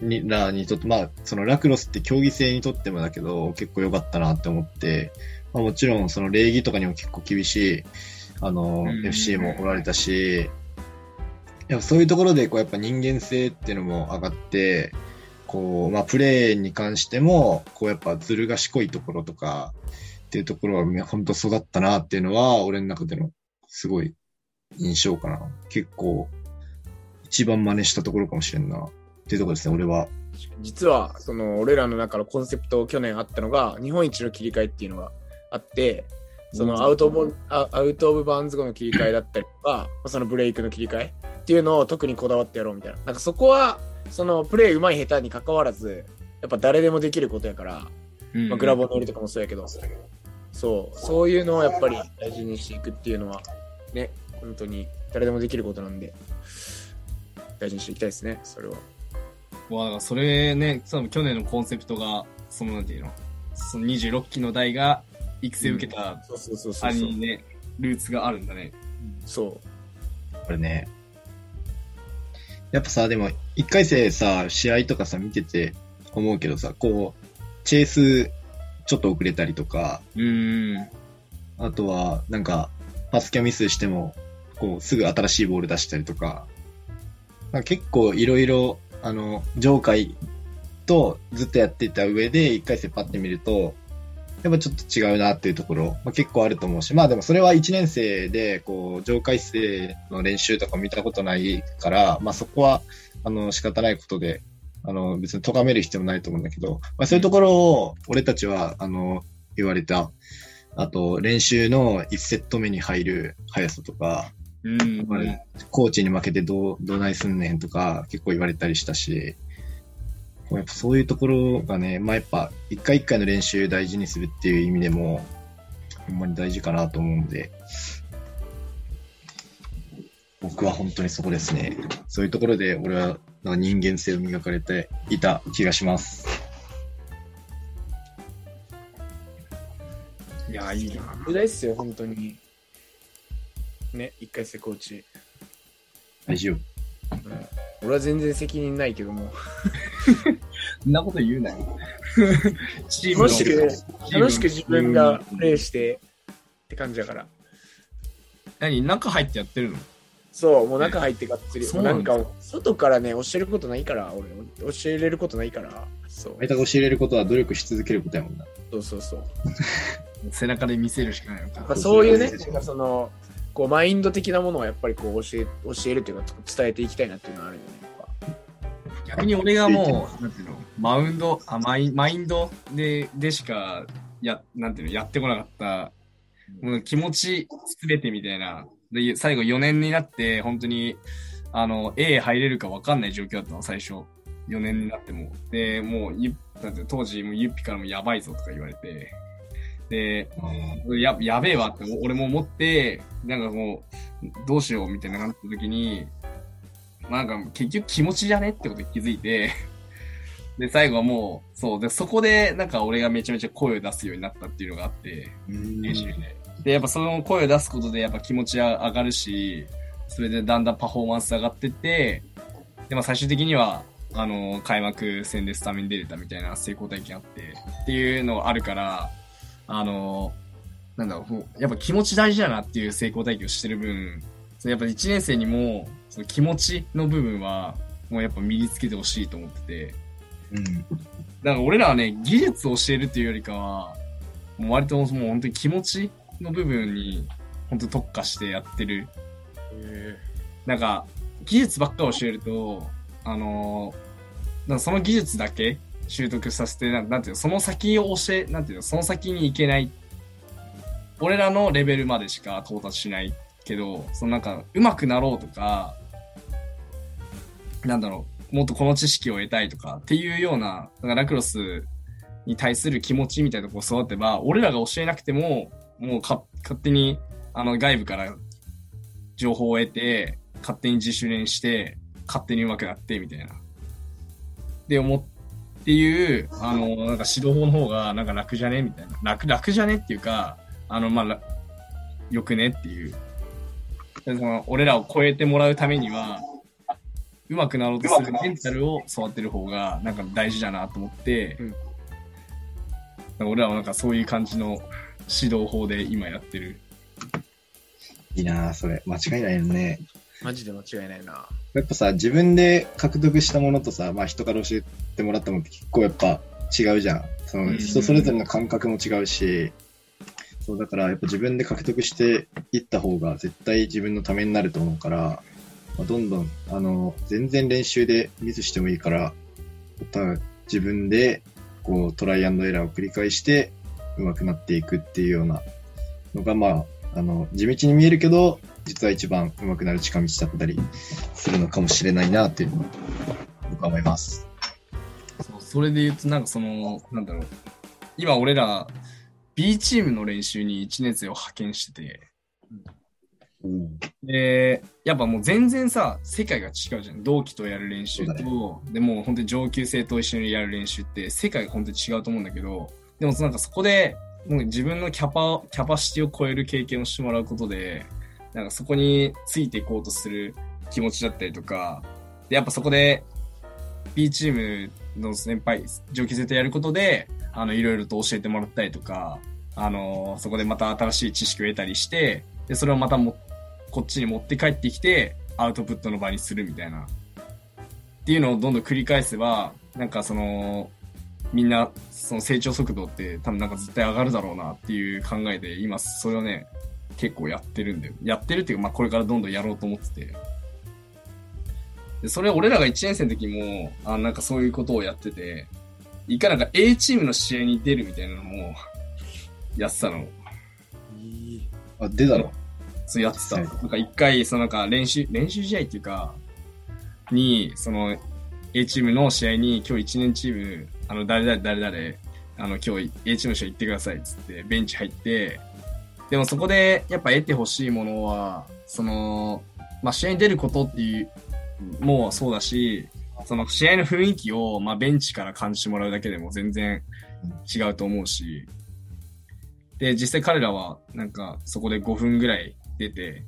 にらにとって、まあそのラクロスって競技性にとってもだけど結構良かったなって思って、まあもちろんその礼儀とかにも結構厳しい、あのう、ん FC もおられたし、やっぱそういうところで、こう、やっぱ人間性っていうのも上がって、こう、まあ、プレーに関しても、こう、やっぱずる賢いところとか、っていうところは、本当育ったなっていうのは、俺の中での、すごい印象かな。結構、一番真似したところかもしれんな。っていうところですね、俺は。実は、その、俺らの中のコンセプト、去年あったのが、日本一の切り替えっていうのがあって、そのアウトオブアアウトオブバウンズ後の切り替えだったりとか、そのブレイクの切り替えっていうのを特にこだわってやろうみたいな。なんかそこは、そのプレイ上手い下手に関わらず、やっぱ誰でもできることやから、うんまあ、グラボのりとかもそうやけど、そう、そういうのをやっぱり大事にしていくっていうのは、ね、本当に誰でもできることなんで、大事にしていきたいですね、それは。わだからそれね、その去年のコンセプトが、そのなんていうの、その26期の代が育成受けたそうそうそうそう。兄にね、ルーツがあるんだね。そう。これね。やっぱさ、でも、一回生さ、試合とかさ、見てて思うけどさ、こう、チェイス、ちょっと遅れたりとか、うーん。あとは、なんか、パスキャミスしても、こう、すぐ新しいボール出したりとか、か結構いろいろ、あの、上階とずっとやっていた上で、一回生パッて見ると、やっぱちょっと違うなっていうところ、まあ、結構あると思うし、まあでもそれは1年生で、こう、上階生の練習とか見たことないから、まあそこは、あの、仕方ないことで、あの、別に咎める必要もないと思うんだけど、まあそういうところを、俺たちは、あの、言われた、あと、練習の1セット目に入る速さとか、うん。まあコーチに負けてどう、どないすんねんとか結構言われたりしたし、やっぱそういうところがね、まあやっぱ一回一回の練習大事にするっていう意味でも、ほんまに大事かなと思うんで、僕は本当にそこですね。そういうところで俺はなんか人間性を磨かれていた気がします。いや、いいな。無駄っすよ、本当に。ね、一回生コーチ。大丈夫。俺は全然責任ないけども。そんなこと言うなよ。チームの楽しく、楽しく自分がうんプレイしてって感じだから。何？中入ってやってるの？そう、もう中入ってがっつり。そうなんんか、外からね、教えることないから、俺、教えれることないから。そう相。手が教えれることは努力し続けることやもんな。そうそうそう。背中で見せるしかないのかやっぱ。そういうね、なんかその、こう、マインド的なものをやっぱりこう、教え、教えるというか、伝えていきたいなっていうのはあるよね。逆に俺がもう、なんていうの、マウンド、あマイマインドででしかや、なんていうの、やってこなかった、もう気持ちすべてみたいな。で、最後4年になって、本当に、あの、A 入れるか分かんない状況だったの、最初。4年になっても。で、もう、ゆなんて当時、もうユッピからもやばいぞとか言われて。で、や、やべえわって俺も思って、なんかもう、どうしようみたいななった時に、なんか結局気持ちじゃねってことに気づいて、で、最後はもう、そう、で、そこでなんか俺がめちゃめちゃ声を出すようになったっていうのがあって、練習で。で、やっぱその声を出すことでやっぱ気持ちは上がるし、それでだんだんパフォーマンス上がってって、で、まあ最終的には、あの、開幕戦でスタメン出れたみたいな成功体験あって、っていうのがあるから、あの、なんだろう、やっぱ気持ち大事だなっていう成功体験をしてる分、やっぱ1年生にも、その気持ちの部分は、もうやっぱ身につけてほしいと思ってて、うん。だから俺らはね、技術を教えるっていうよりかは、もう割ともう本当に気持ちの部分に、本当特化してやってる。なんか、技術ばっか教えると、あのーその技術だけ習得させて、なんていう、その先を教え、なんていうの、その先に行けない。俺らのレベルまでしか到達しないけど、そのなんか、上手くなろうとか、なんだろう、もっとこの知識を得たいとかっていうような、なんかラクロスに対する気持ちみたいなとこを育てば、俺らが教えなくても、もうか勝手に、あの、外部から情報を得て、勝手に自主練して、勝手に上手くなって、みたいな。で、思っていう、あの、なんか指導法の方が、なんか楽じゃね？みたいな。楽、楽じゃねっていうか、あの、まあ、らよくねっていう。でその俺らを超えてもらうためには、上手くなろうとするメンタルを育てる方が、なんか大事だなと思って、うん俺らはなんかそういう感じの指導法で今やってる。いいなぁ、それ。間違いないよね。マジで間違いないな。やっぱさ、自分で獲得したものとさ、まあ人から教えてもらったものって結構やっぱ違うじゃん。その人それぞれの感覚も違うし、そうだからやっぱ自分で獲得していった方が絶対自分のためになると思うから、まあ、どんどん、あの、全然練習でミスしてもいいから、自分でこうトライアンドエラーを繰り返して上手くなっていくっていうようなのが、まあ、あの、地道に見えるけど、実は一番上手くなる近道だったりするのかもしれないなっていうのを僕は思います。そうそれで言うと、なんかその、なんだろう。今俺ら、B チームの練習に1年生を派遣してて、で、やっぱもう全然さ、世界が違うじゃん。同期とやる練習と、そうでもう本当に上級生と一緒にやる練習って世界が本当に違うと思うんだけど、でもなんかそこで、もう自分のキャパ、キャパシティを超える経験をしてもらうことで、なんかそこについていこうとする気持ちだったりとか、で、やっぱそこで B チームの先輩、上級生とやることで、あの、いろいろと教えてもらったりとか、あの、そこでまた新しい知識を得たりして、で、それをまたも、こっちに持って帰ってきて、アウトプットの場にするみたいな。っていうのをどんどん繰り返せば、なんかその、みんな、その成長速度って多分なんか絶対上がるだろうなっていう考えで、今それをね、結構やってるんだよ。やってるっていうか、まあこれからどんどんやろうと思ってて。で、それ俺らが1年生の時も、あなんかそういうことをやってて、いかなんか A チームの試合に出るみたいなのも、やってたの。あ、出たの？そうやってた。はいなんか一回、そのなんか練習、練習試合っていうか、に、その A チームの試合に今日1年チーム、あの、誰々誰々、あの、今日 A チームの試合行ってくださいっつってベンチ入って、でもそこでやっぱ得てほしいものは、その、まあ、試合に出ることっていう、もうそうだし、その試合の雰囲気を、まあ、ベンチから感じてもらうだけでも全然違うと思うし、で、実際彼らは、なんか、そこで5分ぐらい出て、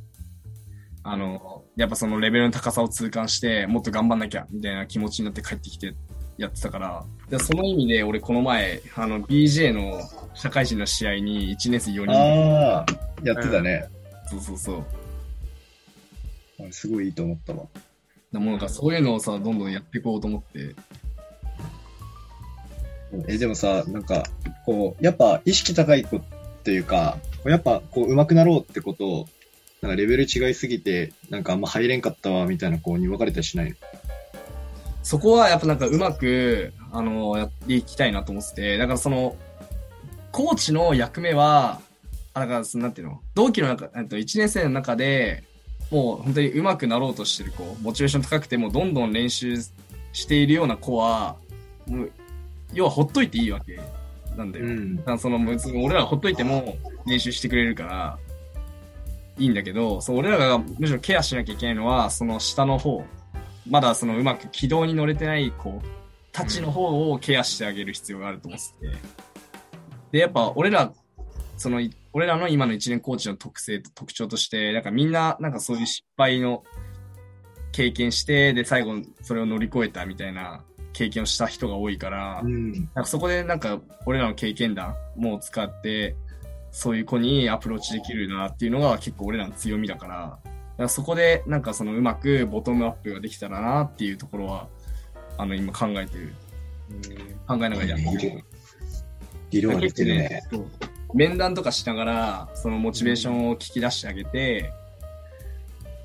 あの、やっぱそのレベルの高さを痛感して、もっと頑張んなきゃ、みたいな気持ちになって帰ってきてやってたから、でその意味で俺この前、あの、BJ の社会人の試合に1年生4人、ああ、やってたね。そうそうそう。あすごいいいと思ったわ。でもなんかそういうのをさ、どんどんやっていこうと思って、え、でもさ、なんか、こう、やっぱ意識高い子っていうか、やっぱこう、上手くなろうってことを、なんかレベル違いすぎて、なんかあんま入れんかったわ、みたいな子に分かれたりしないの？そこはやっぱなんかうまく、あの、やっていきたいなと思ってて、だからその、コーチの役目は、あだからその、なんていうの、同期の中、えっと、1年生の中で、もう本当に上手くなろうとしてる子、モチベーション高くてもどんどん練習しているような子は、もう、要はほっといていいわけなんだよ。んだからその別に俺らほっといても練習してくれるからいいんだけど、そう俺らがむしろケアしなきゃいけないのは、その下の方、まだそのうまく軌道に乗れてない子たちの方をケアしてあげる必要があると思ってて。で、やっぱ俺ら、その、い俺らの今の一年コーチの特性と特徴として、なんかみんな、なんかそういう失敗の経験して、で、最後それを乗り越えたみたいな経験をした人が多いから、うん。なんかそこでなんか俺らの経験談も使って、そういう子にアプローチできるなっていうのが結構俺らの強みだから、らそこでなんかそのうまくボトムアップができたらなっていうところは、あの今考えてる、考えながらやってる。色が出てるね。面談とかしながら、そのモチベーションを聞き出してあげて、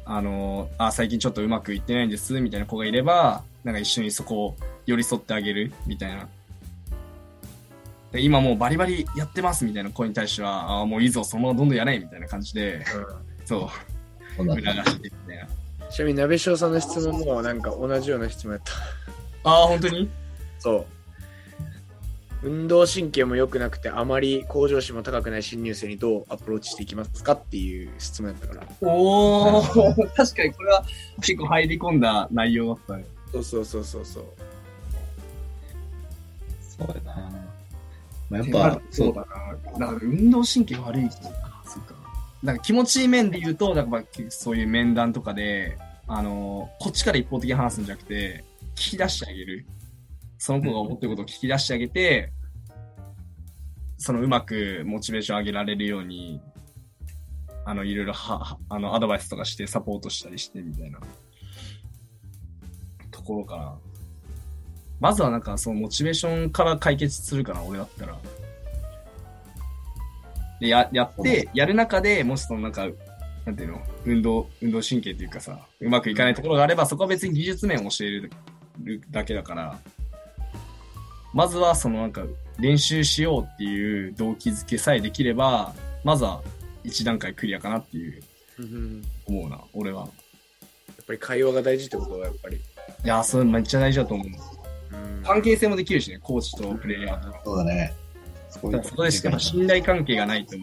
あの、あ、最近ちょっとうまくいってないんです、みたいな子がいれば、なんか一緒にそこを寄り添ってあげる、みたいな。で今もうバリバリやってます、みたいな子に対しては、あもういいぞ、そのままどんどんやれ、みたいな感じで、そう、そう促だしてみたいな。ちなみに、鍋翔さんの質問もなんか同じような質問やった。ああ、本当に？そう。運動神経も良くなくて、あまり向上心も高くない新入生にどうアプローチしていきますかっていう質問やったから。おお確かにこれは結構入り込んだ内容だったね。そうそうそうそうそう。そうだな。まあ、やっぱ、そうだな。だから運動神経悪い人か。そうか。なんか気持ちいい面で言うと、なんかそういう面談とかで、あの、こっちから一方的に話すんじゃなくて、聞き出してあげる。その子が思ってることを聞き出してあげて、そのうまくモチベーション上げられるようにあの、いろいろは、はあの、アドバイスとかしてサポートしたりしてみたいな、ところかな。まずはなんか、そのモチベーションから解決するかな、俺だったら。で、や、やって、やる中で、もしそのなんか、なんていうの、運動、運動神経っていうかさ、うまくいかないところがあれば、そこは別に技術面を教えるだけだから、まずはそのなんか、練習しようっていう動機づけさえできれば、まずは一段階クリアかなっていう、うん思うな、俺は。やっぱり会話が大事ってことはやっぱり。いや、それめっちゃ大事だと思う。うん関係性もできるしね、コーチとプレイヤーと。そうだね。そこだからそこでしかも信頼関係がないと、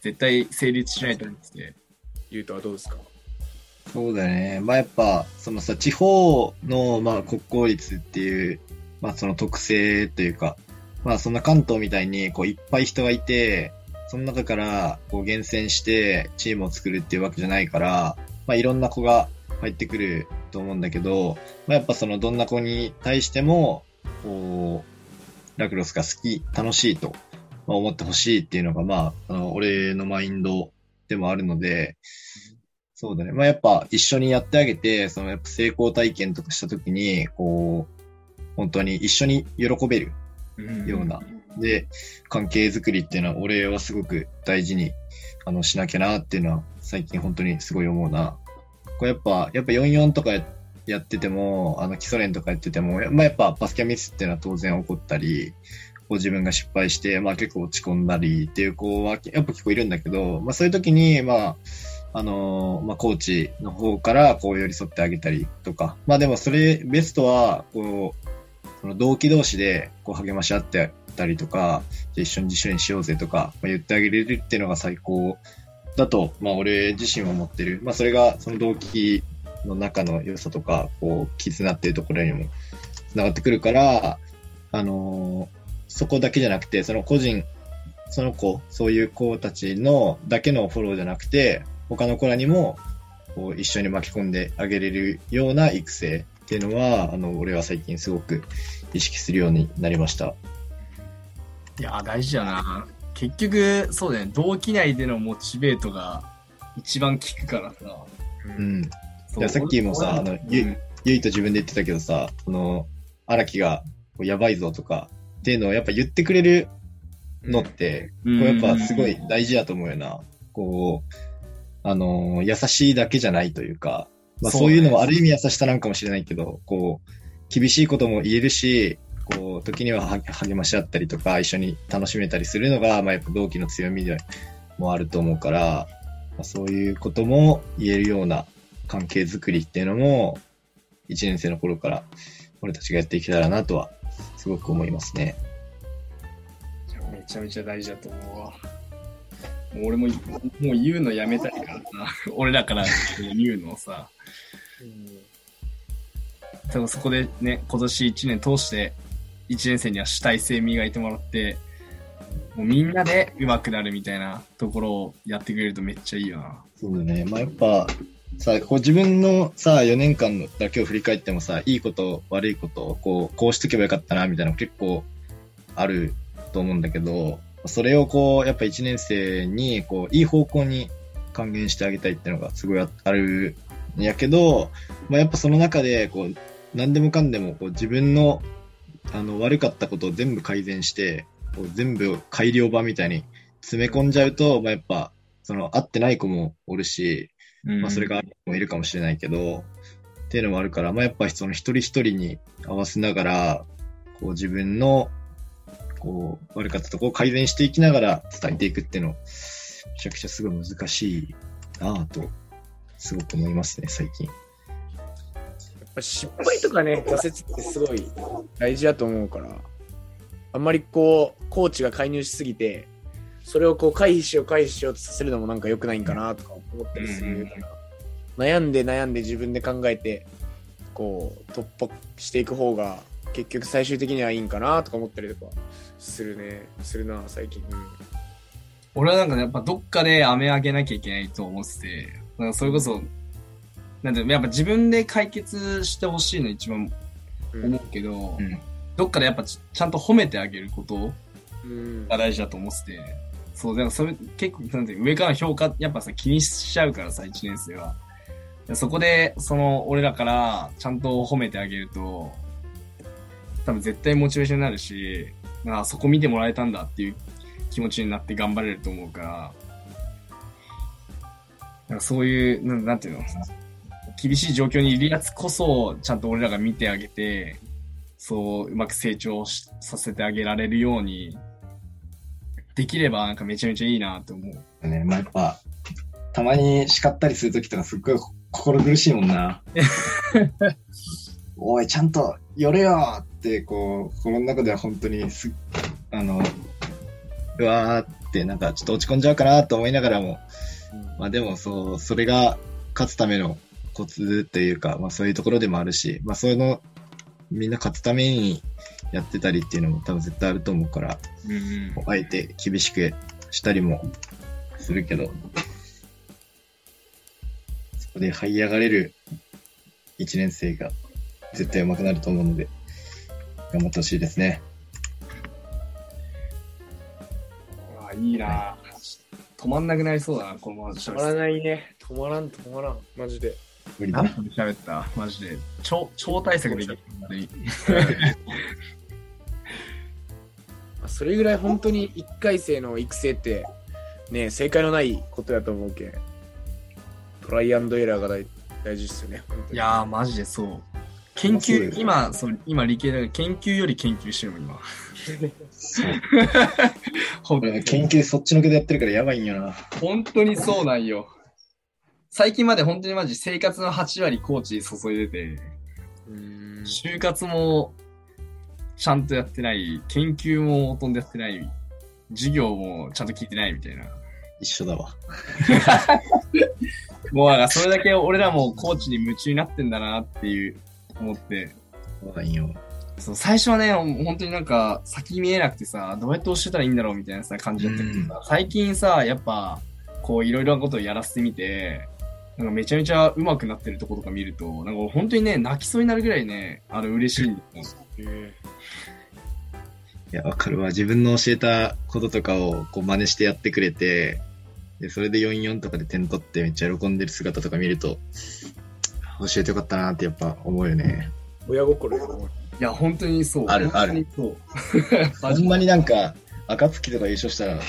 絶対成立しないと思ってて。ゆうとはどうですか？そうだね。まあやっぱ、そのさ、地方の、まあ国公立っていう、まあその特性というか、まあそんな関東みたいに、こういっぱい人がいて、その中からこう厳選してチームを作るっていうわけじゃないから、まあいろんな子が入ってくると思うんだけど、まあやっぱそのどんな子に対しても、こう、ラクロスが好き、楽しいと、思ってほしいっていうのが、まあ、あの、俺のマインドでもあるので、そうだね。まあやっぱ一緒にやってあげて、そのやっぱ成功体験とかしたときに、こう、本当に一緒に喜べるような。で、関係づくりっていうのは俺はすごく大事に、あの、しなきゃなっていうのは最近本当にすごい思うな。これやっぱ、やっぱ44とかやってやってても、あの、基礎練とかやってても、まあやっぱバスケミスっていうのは当然起こったり、こう自分が失敗して、まあ結構落ち込んだりっていう子はやっぱ結構いるんだけど、まあそういう時に、まあ、あのまあ、コーチの方からこう寄り添ってあげたりとか。まあでもそれ、ベストは、こう、その同期同士でこう励まし合ってたりとか、じゃ一緒に自主練しようぜとか、まあ、言ってあげれるっていうのが最高だと、まあ俺自身は思ってる。まあそれがその同期の中の良さとか、こう、絆っていうところにも繋がってくるから、あのーそこだけじゃなくて、その個人、その子、そういう子たちのだけのフォローじゃなくて、他の子らにも、こう、一緒に巻き込んであげれるような育成っていうのは、あの、俺は最近すごく意識するようになりました。いや、大事だな。結局、そうだよね。同期内でのモチベートが一番効くからさ。うん。いやさっきもさ俺あのうん。ゆゆいと自分で言ってたけどさ、その、荒木がこうやばいぞとかっていうのをやっぱ言ってくれるのって、うん。これやっぱすごい大事だと思うよな。こう、あのー優しいだけじゃないというか、まあそういうのもある意味優しさなんかもしれないけど、こう、厳しいことも言えるし、こう、時にはは励まし合ったりとか、一緒に楽しめたりするのが、まあやっぱ同期の強みでもあると思うから、まあ、そういうことも言えるような関係づくりっていうのも、1年生の頃から俺たちがやっていけたらなとは、すごく思いますね。めちゃめちゃ大事だと思うわ。もう俺も、もう言うのやめたいからさ。俺らから言うのをさ。多分そこでね、今年1年通して、1年生には主体性磨いてもらって、もうみんなで上手くなるみたいなところをやってくれるとめっちゃいいよな。そうだね。まあ、やっぱ、さあ、こう自分のさ、4年間のだけを振り返ってもさ、いいこと、悪いこと、こう、こうしとけばよかったな、みたいなの結構あると思うんだけど、それをこう、やっぱ1年生に、こう、いい方向に還元してあげたいっていうのがすごいあるんやけど、まあ、やっぱその中で、こう、何でもかんでも、こう、自分の、あの、悪かったことを全部改善して、こう全部改良版みたいに詰め込んじゃうと、まあ、やっぱ、その、合ってない子もおるし、まあ、それがある子もいるかもしれないけど、っていうのもあるから、まあ、やっぱその一人一人に合わせながら、こう自分の、こう、悪かったところを改善していきながら伝えていくっていうの、めちゃくちゃすごい難しいなぁと、すごく思いますね、最近。やっぱ失敗とかね、挫折ってすごい大事だと思うから、あんまりこう、コーチが介入しすぎて、それをこう回避しよう回避しようとさせるのもなんか良くないんかなとか思ったりするから、悩んで悩んで自分で考えて、こう、突破していく方が、結局最終的にはいいんかなとか思ったりとかするね、するな、最近。うん。俺はなんかね、やっぱどっかで飴あげなきゃいけないと思ってて、なんかそれこそ、なんていうのやっぱ自分で解決してほしいの一番思うけど、うん。どっかでやっぱちちゃんと褒めてあげることうん。が大事だと思ってて、そう、でもそれ結構、なんて上からの評価、やっぱさ、気にしちゃうからさ、1年生は。そこで、その、俺らからちゃんと褒めてあげると、多分絶対モチベーションになるし、あそこ見てもらえたんだっていう気持ちになって頑張れると思うから、なんかそういう、なんなんていうの、厳しい状況にいるやつこそ、ちゃんと俺らが見てあげて、そう、うまく成長させてあげられるように、できればなんかめちゃめちゃいいなと思う。ね、まあ、やっぱ、たまに叱ったりするときとかすっごい心苦しいもんな。おい、ちゃんと寄れよって、こう、心の中では本当にす、あの、うわーって、なんかちょっと落ち込んじゃうかなと思いながらも、まあでもそう、それが勝つためのコツというか、まあそういうところでもあるし、まあそういうの、みんな勝つためにやってたりっていうのも多分絶対あると思うから、うんあえて厳しくしたりもするけど、そこで這い上がれる1年生が絶対上手くなると思うので、頑張ってほしいですね。うわいいな、止まんなくなりそうだな、このまま止まらないね。止まらん、止まらん。マジで。無理だ何。分喋った？マジで。超、超対策できる。本当にそれぐらい本当に1回生の育成って、ね、正解のないことやと思うけん。トライアンドエラーが大大事っすよね。いやー、マジでそう。研究、まあそ今、そう、今理系だから研究より研究してるもん、今。研究そっちのけでやってるからやばいんよな。本当にそうなんよ。最近まで本当にマジ生活の8割コーチに注いでて、就活もちゃんとやってない、研究もほとんどやってない、授業もちゃんと聞いてないみたいな。一緒だわ。もうなんかそれだけ俺らもコーチに夢中になってんだなっていう思って。そうなんよ。そう最初はね、本当になんか先見えなくてさ、どうやって教えたらいいんだろうみたいなさ感じだったけどさ、最近さ、やっぱこういろいろなことをやらせてみて、なんかめちゃめちゃ上手くなってるとことか見ると、なんか俺本当にね、泣きそうになるぐらいね、あの嬉しいんですよ。えいや、わかるわ。自分の教えたこととかをこう真似してやってくれて、で、それで44とかで点取ってめっちゃ喜んでる姿とか見ると、教えてよかったなってやっぱ思うよね。ー親心よ。いや、本当にそう。あるある本当にそう。ほんまになんか、暁とか優勝したら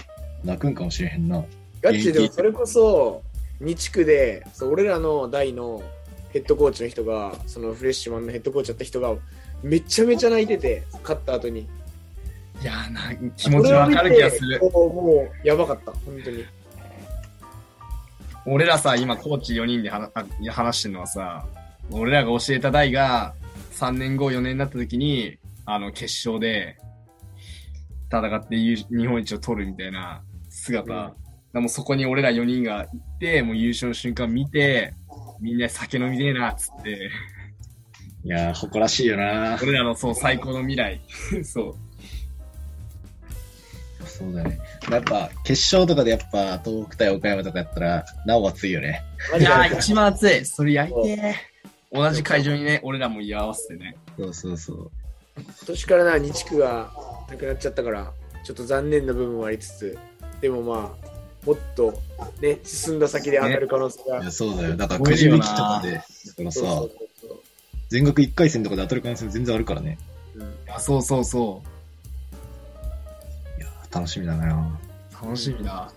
泣くんかもしれへんな。ガチでもそれこそ、2地区で、そう俺らの代のヘッドコーチの人が、そのフレッシュマンのヘッドコーチやった人が、めちゃめちゃ泣いてて、勝った後に。いやな、気持ちわかる気がするもう、もうやばかった、本当に。俺らさ、今コーチ4人で話してるのはさ、俺らが教えた代が3年後4年になった時に、あの、決勝で戦って優日本一を取るみたいな姿。うんもうそこに俺ら4人が行って、もう優勝の瞬間見て、みんなで酒飲みねえな、っつって、いやー、誇らしいよな。俺らのそう最高の未来。そう。そうだね。やっぱ、決勝とかでやっぱ、東北対岡山とかやったら、なお熱いよね。いやー、一番熱い。それやりてー。同じ会場にね、俺らも居合わせてね。そうそうそう。今年からな、2地区がなくなっちゃったから、ちょっと残念な部分はありつつ、でもまあ、もっとね、進んだ先で当たる可能性が。いや、そうだよ。だから、くじ引きとかで、だからさそうそう、そう全額1回戦とかで当たる可能性全然あるからね。そう。うんあ、そうそうそう。いやー、楽しみだな。楽しみだ。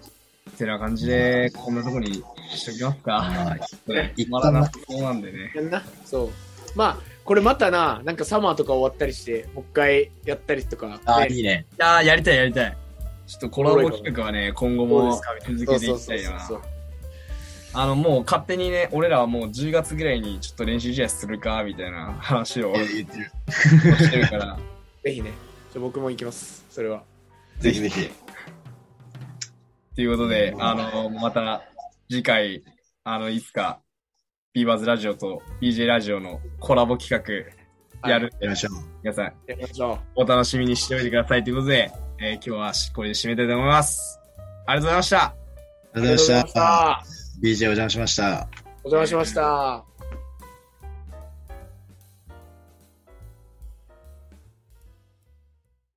てな感じで、こんなとこにしときますか。まあ、ね一旦まだなそうなんでね。やんな。そう。まあ、これまたな、なんかサマーとか終わったりして、もう一回やったりとか、あー、ねいいね。いやー、やりたいやりたい。ちょっとコラボ企画はね、今後も。続けていきたいよな。あの、もう勝手にね、俺らはもう10月ぐらいにちょっと練習試合するか、みたいな話をいや言ってる。してるから。ぜひね、じゃあ僕も行きます、それは。ぜひぜひ。ということで、あの、また次回、あの、いつか、ビーバーズラジオと BJ ラジオのコラボ企画やる。やりましょう。皆さん、お楽しみにしておいてくださいということで、えー今日はこれで締めたいと思います。ありがとうございました。ありう。がとうございました。た。BJ お邪魔しました。お邪魔しました。